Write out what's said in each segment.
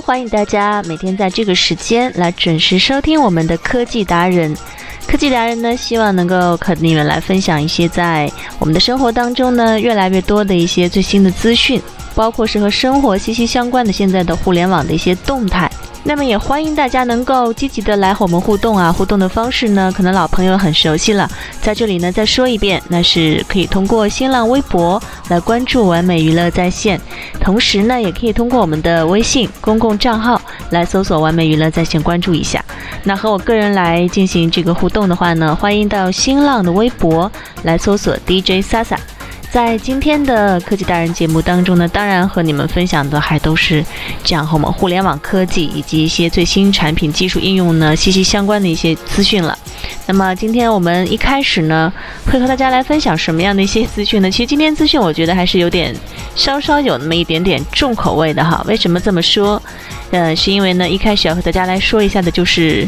欢迎大家每天在这个时间来准时收听我们的科技达人。科技达人呢，希望能够和你们来分享一些在我们的生活当中呢越来越多的一些最新的资讯，包括是和生活息息相关的现在的互联网的一些动态。那么也欢迎大家能够积极的来和我们互动啊！互动的方式呢，可能老朋友很熟悉了，在这里呢再说一遍，那是可以通过新浪微博来关注完美娱乐在线，同时呢也可以通过我们的微信公共账号来搜索完美娱乐在线关注一下。那和我个人来进行这个互动的话呢，欢迎到新浪的微博来搜索 DJ Sasa。在今天的科技达人节目当中呢，当然和你们分享的还都是这样和我们互联网科技以及一些最新产品技术应用呢息息相关的一些资讯了。那么今天我们一开始呢，会和大家来分享什么样的一些资讯呢？其实今天资讯我觉得还是有点稍稍有那么一点点重口味的哈。为什么这么说？呃，是因为呢，一开始要和大家来说一下的就是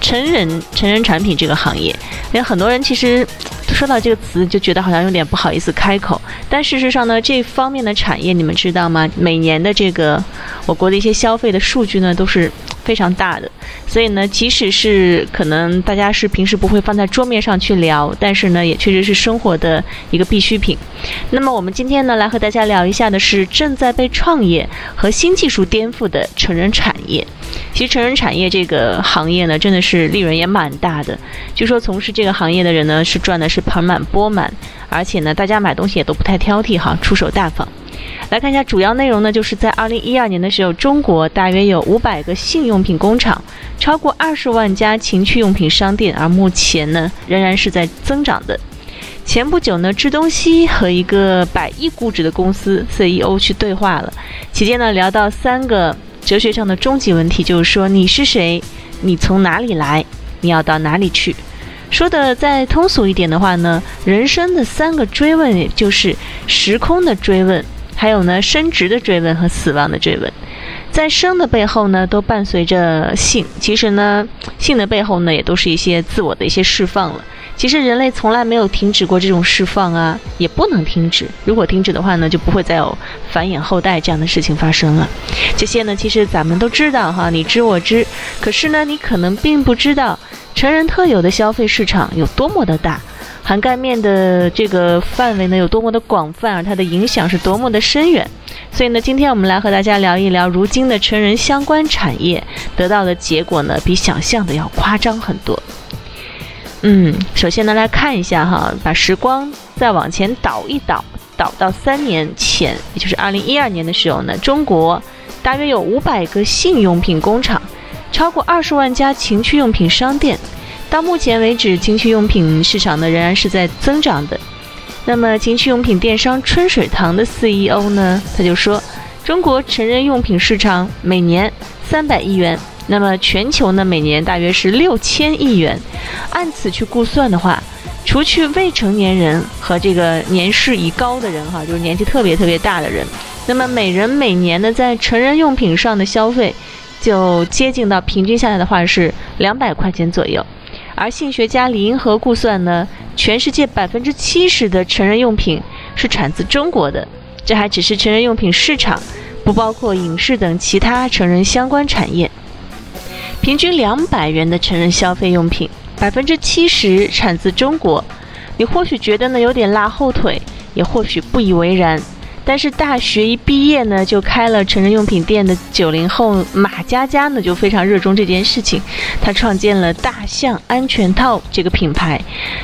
成人成人产品这个行业，因为很多人其实。说到这个词，就觉得好像有点不好意思开口。但事实上呢，这方面的产业，你们知道吗？每年的这个我国的一些消费的数据呢，都是非常大的。所以呢，即使是可能大家是平时不会放在桌面上去聊，但是呢，也确实是生活的一个必需品。那么我们今天呢，来和大家聊一下的是正在被创业和新技术颠覆的成人产业。其实成人产业这个行业呢，真的是利润也蛮大的。据说从事这个行业的人呢，是赚的是盆满钵满，而且呢，大家买东西也都不太挑剔哈，出手大方。来看一下主要内容呢，就是在二零一二年的时候，中国大约有五百个性用品工厂，超过二十万家情趣用品商店，而目前呢，仍然是在增长的。前不久呢，志东西和一个百亿估值的公司 CEO 去对话了，期间呢，聊到三个。哲学上的终极问题就是说，你是谁？你从哪里来？你要到哪里去？说的再通俗一点的话呢，人生的三个追问，就是时空的追问，还有呢生殖的追问和死亡的追问。在生的背后呢，都伴随着性。其实呢，性的背后呢，也都是一些自我的一些释放了。其实人类从来没有停止过这种释放啊，也不能停止。如果停止的话呢，就不会再有繁衍后代这样的事情发生了。这些呢，其实咱们都知道哈，你知我知。可是呢，你可能并不知道，成人特有的消费市场有多么的大，涵盖面的这个范围呢有多么的广泛，而它的影响是多么的深远。所以呢，今天我们来和大家聊一聊，如今的成人相关产业得到的结果呢，比想象的要夸张很多。嗯，首先呢，来看一下哈，把时光再往前倒一倒，倒到三年前，也就是二零一二年的时候呢，中国大约有五百个性用品工厂，超过二十万家情趣用品商店。到目前为止，情趣用品市场呢仍然是在增长的。那么，情趣用品电商春水堂的 CEO 呢，他就说，中国成人用品市场每年三百亿元。那么全球呢，每年大约是六千亿元，按此去估算的话，除去未成年人和这个年事已高的人哈，就是年纪特别特别大的人，那么每人每年呢在成人用品上的消费，就接近到平均下来的话是两百块钱左右。而性学家李银河估算呢，全世界百分之七十的成人用品是产自中国的，这还只是成人用品市场，不包括影视等其他成人相关产业。平均两百元的成人消费用品，百分之七十产自中国。你或许觉得呢有点拉后腿，也或许不以为然。但是大学一毕业呢，就开了成人用品店的九零后马佳佳呢，就非常热衷这件事情。他创建了大象安全套这个品牌。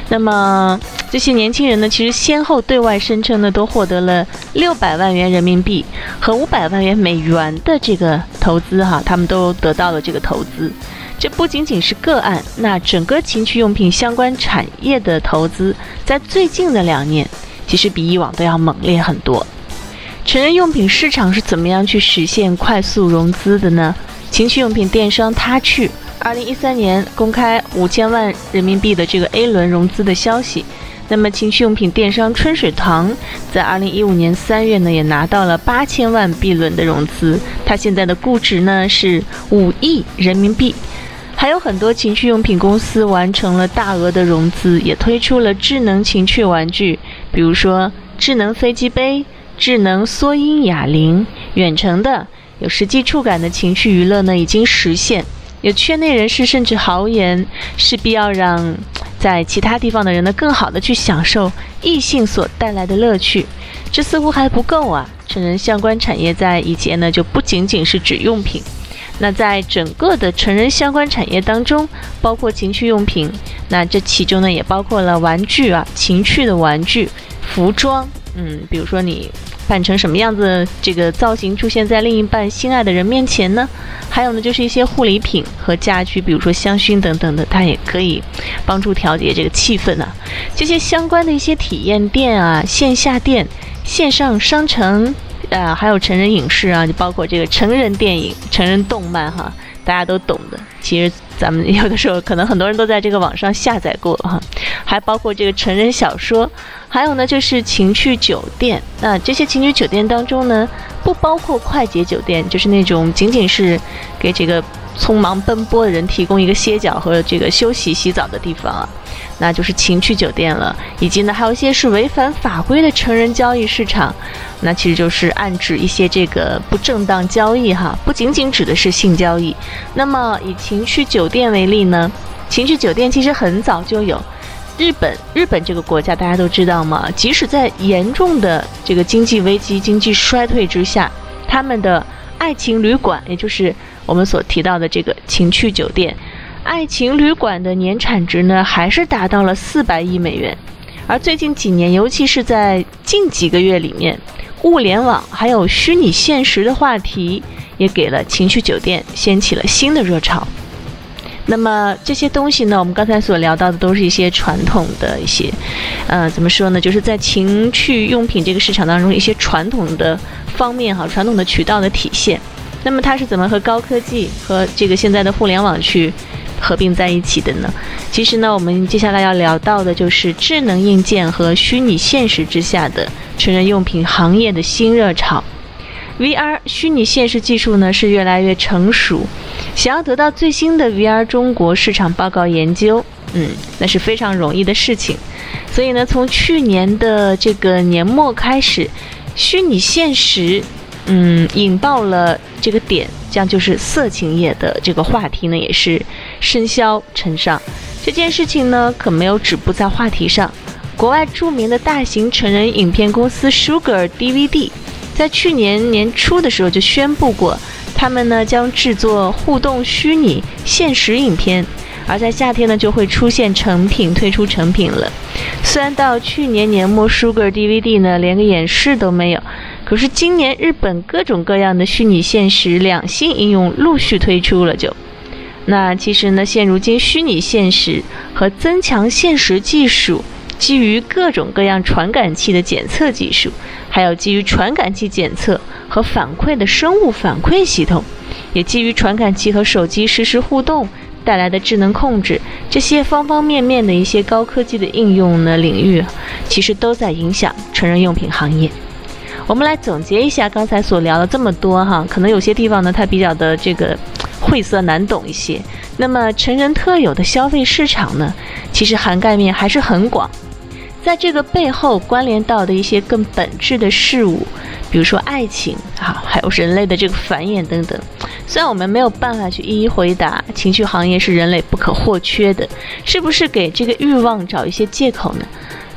那么这些年轻人呢，其实先后对外声称呢，都获得了六百万元人民币和五百万元美元的这个投资哈，他们都得到了这个投资。这不仅仅是个案，那整个情趣用品相关产业的投资，在最近的两年，其实比以往都要猛烈很多。成人用品市场是怎么样去实现快速融资的呢？情趣用品电商他去二零一三年公开五千万人民币的这个 A 轮融资的消息。那么情趣用品电商春水堂在二零一五年三月呢，也拿到了八千万 B 轮的融资，它现在的估值呢是五亿人民币。还有很多情趣用品公司完成了大额的融资，也推出了智能情趣玩具，比如说智能飞机杯、智能缩音哑铃、远程的有实际触感的情趣娱乐呢，已经实现。有圈内人士甚至豪言，势必要让在其他地方的人呢，更好的去享受异性所带来的乐趣。这似乎还不够啊！成人相关产业在以前呢，就不仅仅是指用品。那在整个的成人相关产业当中，包括情趣用品，那这其中呢也包括了玩具啊，情趣的玩具、服装，嗯，比如说你扮成什么样子，这个造型出现在另一半心爱的人面前呢？还有呢，就是一些护理品和家居，比如说香薰等等的，它也可以帮助调节这个气氛啊。这些相关的一些体验店啊，线下店、线上商城。啊，还有成人影视啊，就包括这个成人电影、成人动漫哈，大家都懂的。其实咱们有的时候可能很多人都在这个网上下载过哈，还包括这个成人小说，还有呢就是情趣酒店。那这些情趣酒店当中呢，不包括快捷酒店，就是那种仅仅是给这个匆忙奔波的人提供一个歇脚和这个休息洗澡的地方啊。那就是情趣酒店了，以及呢，还有一些是违反法规的成人交易市场，那其实就是暗指一些这个不正当交易哈，不仅仅指的是性交易。那么以情趣酒店为例呢，情趣酒店其实很早就有，日本日本这个国家大家都知道嘛，即使在严重的这个经济危机、经济衰退之下，他们的爱情旅馆，也就是我们所提到的这个情趣酒店。爱情旅馆的年产值呢，还是达到了四百亿美元。而最近几年，尤其是在近几个月里面，物联网还有虚拟现实的话题，也给了情趣酒店掀起了新的热潮。那么这些东西呢，我们刚才所聊到的，都是一些传统的一些，呃，怎么说呢？就是在情趣用品这个市场当中，一些传统的方面哈，传统的渠道的体现。那么它是怎么和高科技和这个现在的互联网去？合并在一起的呢？其实呢，我们接下来要聊到的就是智能硬件和虚拟现实之下的成人用品行业的新热潮。VR 虚拟现实技术呢是越来越成熟，想要得到最新的 VR 中国市场报告研究，嗯，那是非常容易的事情。所以呢，从去年的这个年末开始，虚拟现实。嗯，引爆了这个点，这样就是色情业的这个话题呢，也是声嚣尘上。这件事情呢，可没有止步在话题上。国外著名的大型成人影片公司 Sugar DVD，在去年年初的时候就宣布过，他们呢将制作互动虚拟现实影片，而在夏天呢就会出现成品，推出成品了。虽然到去年年末，Sugar DVD 呢连个演示都没有。可是今年日本各种各样的虚拟现实两性应用陆续推出了，就那其实呢，现如今虚拟现实和增强现实技术，基于各种各样传感器的检测技术，还有基于传感器检测和反馈的生物反馈系统，也基于传感器和手机实时互动带来的智能控制，这些方方面面的一些高科技的应用呢领域，其实都在影响成人用品行业。我们来总结一下刚才所聊的这么多哈，可能有些地方呢它比较的这个晦涩难懂一些。那么成人特有的消费市场呢，其实涵盖面还是很广，在这个背后关联到的一些更本质的事物，比如说爱情啊，还有人类的这个繁衍等等。虽然我们没有办法去一一回答，情绪行业是人类不可或缺的，是不是给这个欲望找一些借口呢？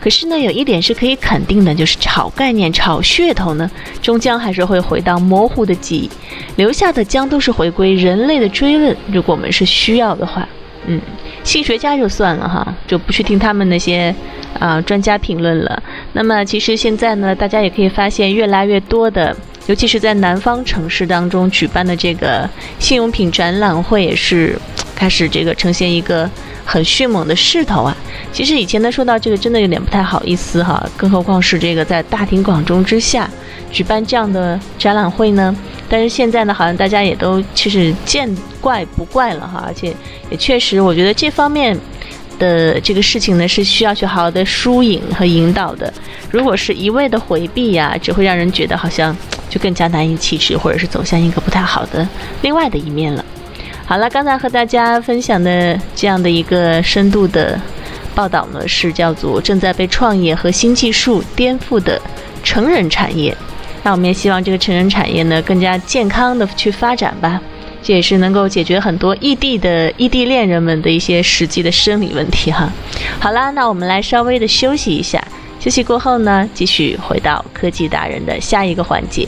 可是呢，有一点是可以肯定的，就是炒概念、炒噱头呢，终将还是会回到模糊的记忆，留下的将都是回归人类的追问。如果我们是需要的话，嗯，性学家就算了哈，就不去听他们那些啊专家评论了。那么其实现在呢，大家也可以发现，越来越多的，尤其是在南方城市当中举办的这个性用品展览会，也是开始这个呈现一个。很迅猛的势头啊！其实以前呢说到这个，真的有点不太好意思哈，更何况是这个在大庭广众之下举办这样的展览会呢？但是现在呢，好像大家也都其实见怪不怪了哈，而且也确实，我觉得这方面的这个事情呢，是需要去好好的疏引和引导的。如果是一味的回避呀，只会让人觉得好像就更加难以启齿，或者是走向一个不太好的另外的一面了。好了，刚才和大家分享的这样的一个深度的。报道呢是叫做正在被创业和新技术颠覆的成人产业，那我们也希望这个成人产业呢更加健康的去发展吧，这也是能够解决很多异地的异地恋人们的一些实际的生理问题哈。好啦，那我们来稍微的休息一下，休息过后呢，继续回到科技达人的下一个环节。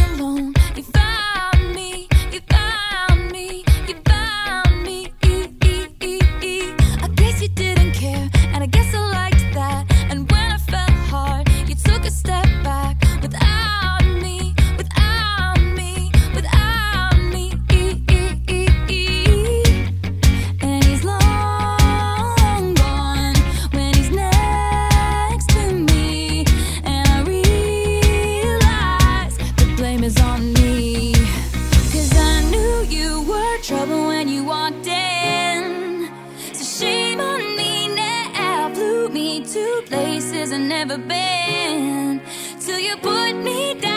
I've never been till you put me down.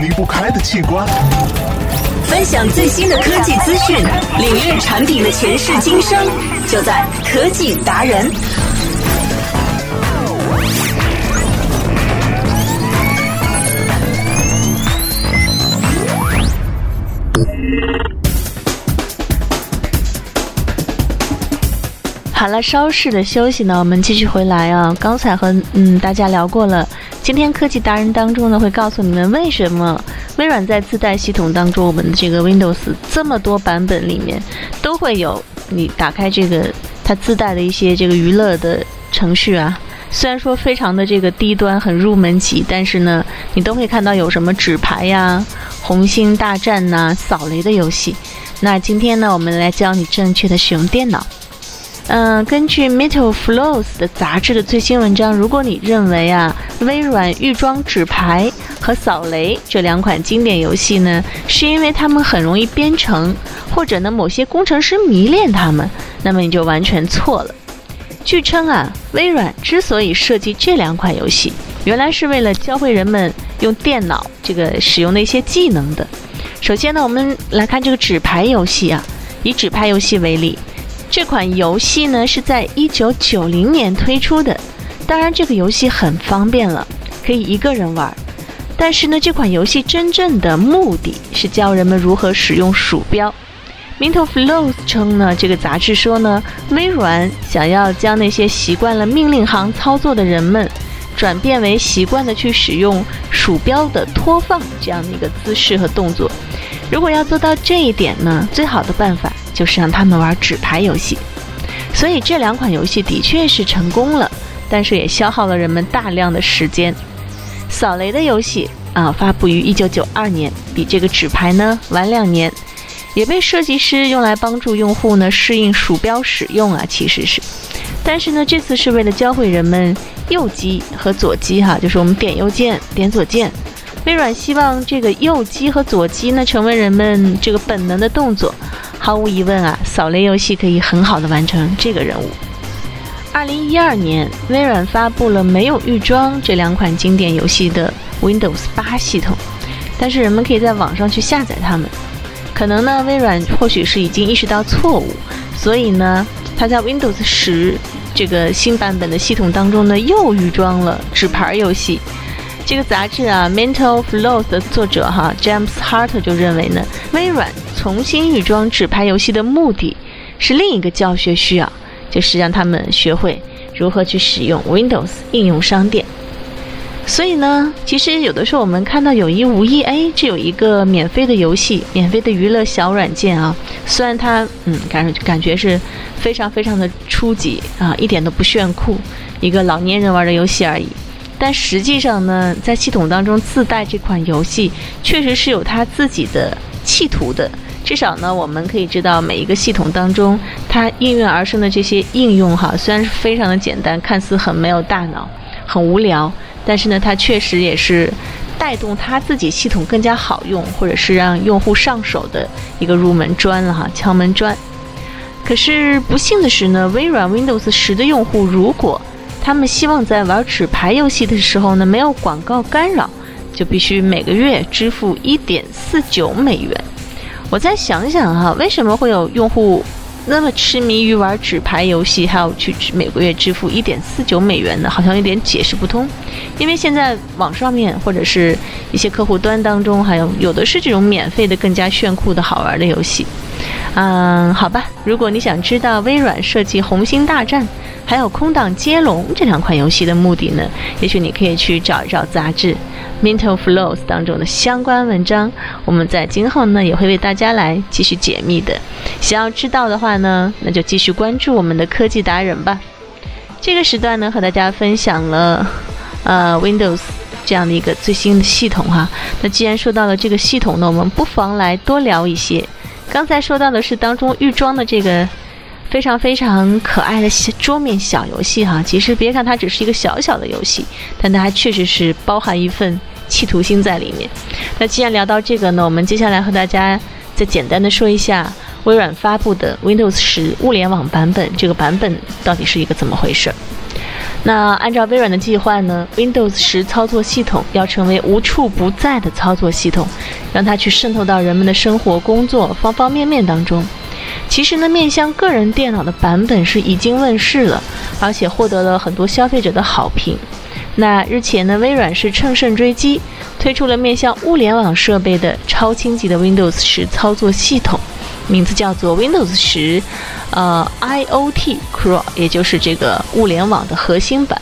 离不开的器官。分享最新的科技资讯，领略产品的前世今生，就在科技达人。好了，稍事的休息呢，我们继续回来啊。刚才和嗯大家聊过了，今天科技达人当中呢，会告诉你们为什么微软在自带系统当中，我们的这个 Windows 这么多版本里面都会有你打开这个它自带的一些这个娱乐的程序啊。虽然说非常的这个低端，很入门级，但是呢，你都会看到有什么纸牌呀、红星大战呐、扫雷的游戏。那今天呢，我们来教你正确的使用电脑。嗯，根据 Metal Flows 的杂志的最新文章，如果你认为啊，微软预装纸牌和扫雷这两款经典游戏呢，是因为他们很容易编程，或者呢某些工程师迷恋他们，那么你就完全错了。据称啊，微软之所以设计这两款游戏，原来是为了教会人们用电脑这个使用的一些技能的。首先呢，我们来看这个纸牌游戏啊，以纸牌游戏为例。这款游戏呢是在一九九零年推出的，当然这个游戏很方便了，可以一个人玩。但是呢，这款游戏真正的目的是教人们如何使用鼠标。Mental Flow 称呢，这个杂志说呢，微软想要将那些习惯了命令行操作的人们，转变为习惯的去使用鼠标的拖放这样的一个姿势和动作。如果要做到这一点呢，最好的办法。就是让他们玩纸牌游戏，所以这两款游戏的确是成功了，但是也消耗了人们大量的时间。扫雷的游戏啊，发布于一九九二年，比这个纸牌呢晚两年，也被设计师用来帮助用户呢适应鼠标使用啊，其实是，但是呢，这次是为了教会人们右击和左击哈，就是我们点右键、点左键。微软希望这个右击和左击呢成为人们这个本能的动作。毫无疑问啊，扫雷游戏可以很好的完成这个任务。二零一二年，微软发布了没有预装这两款经典游戏的 Windows 八系统，但是人们可以在网上去下载它们。可能呢，微软或许是已经意识到错误，所以呢，它在 Windows 十这个新版本的系统当中呢，又预装了纸牌游戏。这个杂志啊，《Mental Flows》的作者哈，James Hart 就认为呢，微软重新预装纸牌游戏的目的是另一个教学需要，就是让他们学会如何去使用 Windows 应用商店。所以呢，其实有的时候我们看到有意无意，哎，这有一个免费的游戏，免费的娱乐小软件啊，虽然它嗯感感觉是非常非常的初级啊，一点都不炫酷，一个老年人玩的游戏而已。但实际上呢，在系统当中自带这款游戏，确实是有它自己的企图的。至少呢，我们可以知道每一个系统当中，它应运而生的这些应用哈，虽然是非常的简单，看似很没有大脑，很无聊，但是呢，它确实也是带动它自己系统更加好用，或者是让用户上手的一个入门砖了哈，敲门砖。可是不幸的是呢，微软 Windows 十的用户如果他们希望在玩纸牌游戏的时候呢，没有广告干扰，就必须每个月支付一点四九美元。我再想想哈，为什么会有用户那么痴迷于玩纸牌游戏，还要去每个月支付一点四九美元呢？好像有点解释不通。因为现在网上面或者是一些客户端当中，还有有的是这种免费的、更加炫酷的好玩的游戏。嗯，好吧，如果你想知道微软设计《红星大战》。还有空档接龙这两款游戏的目的呢？也许你可以去找一找杂志《Mental Flows》当中的相关文章。我们在今后呢也会为大家来继续解密的。想要知道的话呢，那就继续关注我们的科技达人吧。这个时段呢和大家分享了呃 Windows 这样的一个最新的系统哈。那既然说到了这个系统呢，我们不妨来多聊一些。刚才说到的是当中预装的这个。非常非常可爱的桌面小游戏哈，其实别看它只是一个小小的游戏，但它确实是包含一份企图心在里面。那既然聊到这个呢，我们接下来和大家再简单的说一下微软发布的 Windows 十物联网版本，这个版本到底是一个怎么回事？那按照微软的计划呢，Windows 十操作系统要成为无处不在的操作系统，让它去渗透到人们的生活、工作方方面面当中。其实呢，面向个人电脑的版本是已经问世了，而且获得了很多消费者的好评。那日前呢，微软是乘胜追击，推出了面向物联网设备的超轻级的 Windows 十操作系统。名字叫做 Windows 十，呃，IOT Core，也就是这个物联网的核心版。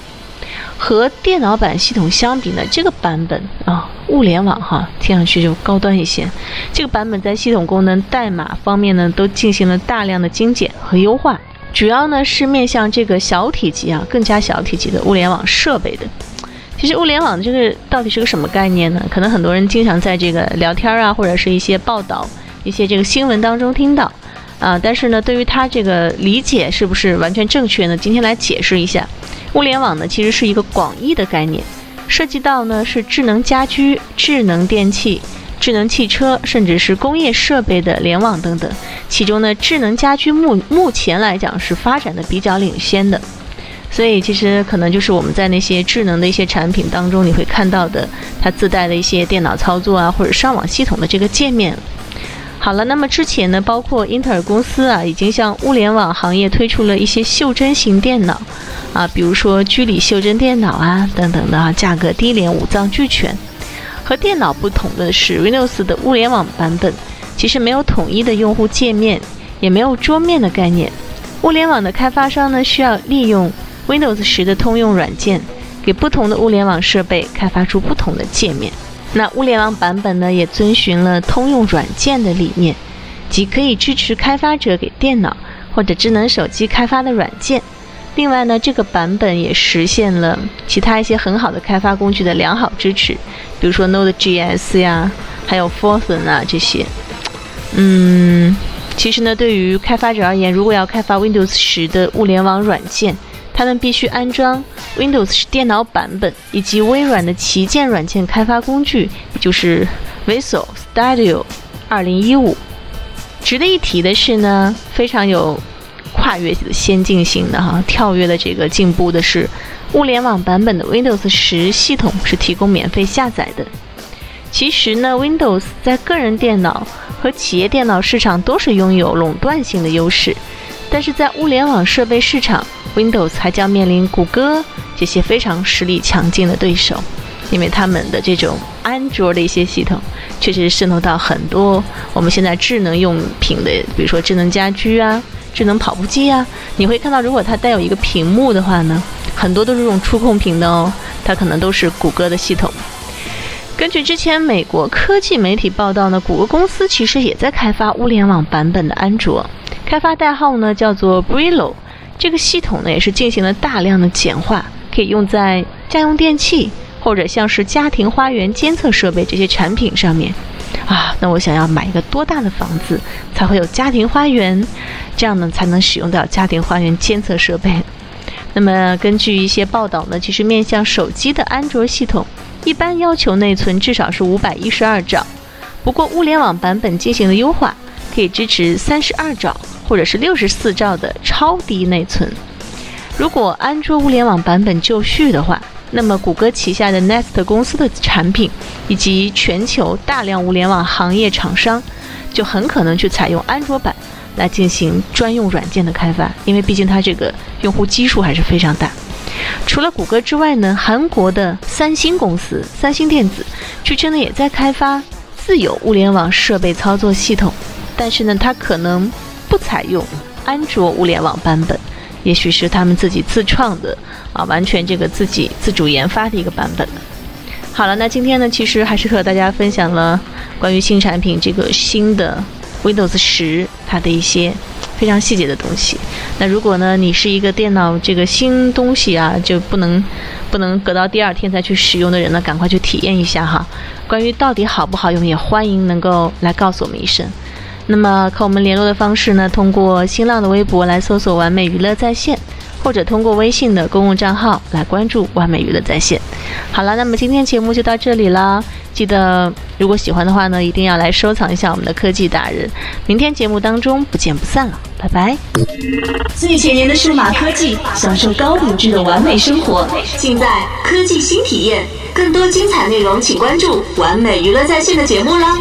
和电脑版系统相比呢，这个版本啊，物联网哈，听上去就高端一些。这个版本在系统功能、代码方面呢，都进行了大量的精简和优化，主要呢是面向这个小体积啊，更加小体积的物联网设备的。其实物联网这个到底是个什么概念呢？可能很多人经常在这个聊天啊，或者是一些报道、一些这个新闻当中听到啊，但是呢，对于它这个理解是不是完全正确呢？今天来解释一下。物联网呢，其实是一个广义的概念，涉及到呢是智能家居、智能电器、智能汽车，甚至是工业设备的联网等等。其中呢，智能家居目目前来讲是发展的比较领先的，所以其实可能就是我们在那些智能的一些产品当中，你会看到的它自带的一些电脑操作啊，或者上网系统的这个界面。好了，那么之前呢，包括英特尔公司啊，已经向物联网行业推出了一些袖珍型电脑。啊，比如说居里袖珍电脑啊，等等的啊，价格低廉，五脏俱全。和电脑不同的是，Windows 的物联网版本其实没有统一的用户界面，也没有桌面的概念。物联网的开发商呢，需要利用 Windows 十的通用软件，给不同的物联网设备开发出不同的界面。那物联网版本呢，也遵循了通用软件的理念，即可以支持开发者给电脑或者智能手机开发的软件。另外呢，这个版本也实现了其他一些很好的开发工具的良好支持，比如说 Node.js 呀，还有 Fortran 啊这些。嗯，其实呢，对于开发者而言，如果要开发 Windows 十的物联网软件，他们必须安装 Windows 十电脑版本以及微软的旗舰软件开发工具，也就是 Visual Studio 2015。值得一提的是呢，非常有。跨越的先进性的哈，跳跃的这个进步的是，物联网版本的 Windows 十系统是提供免费下载的。其实呢，Windows 在个人电脑和企业电脑市场都是拥有垄断性的优势，但是在物联网设备市场，Windows 还将面临谷歌这些非常实力强劲的对手，因为他们的这种安卓的一些系统，确实渗透到很多我们现在智能用品的，比如说智能家居啊。智能跑步机啊，你会看到，如果它带有一个屏幕的话呢，很多都是这种触控屏的哦，它可能都是谷歌的系统。根据之前美国科技媒体报道呢，谷歌公司其实也在开发物联网版本的安卓，开发代号呢叫做 Brillo。这个系统呢也是进行了大量的简化，可以用在家用电器或者像是家庭花园监测设备这些产品上面。啊，那我想要买一个多大的房子才会有家庭花园？这样呢才能使用到家庭花园监测设备。那么根据一些报道呢，其实面向手机的安卓系统一般要求内存至少是五百一十二兆，不过物联网版本进行了优化，可以支持三十二兆或者是六十四兆的超低内存。如果安卓物联网版本就绪的话，那么，谷歌旗下的 Nest 公司的产品，以及全球大量物联网行业厂商，就很可能去采用安卓版来进行专用软件的开发，因为毕竟它这个用户基数还是非常大。除了谷歌之外呢，韩国的三星公司三星电子，据称呢也在开发自有物联网设备操作系统，但是呢，它可能不采用安卓物联网版本。也许是他们自己自创的啊，完全这个自己自主研发的一个版本。好了，那今天呢，其实还是和大家分享了关于新产品这个新的 Windows 十它的一些非常细节的东西。那如果呢，你是一个电脑这个新东西啊，就不能不能隔到第二天再去使用的人呢，赶快去体验一下哈。关于到底好不好用，也欢迎能够来告诉我们一声。那么和我们联络的方式呢？通过新浪的微博来搜索“完美娱乐在线”，或者通过微信的公共账号来关注“完美娱乐在线”。好了，那么今天节目就到这里了。记得如果喜欢的话呢，一定要来收藏一下我们的科技达人。明天节目当中不见不散了，拜拜。最前沿的数码科技，享受高品质的完美生活，尽在科技新体验。更多精彩内容，请关注“完美娱乐在线”的节目啦。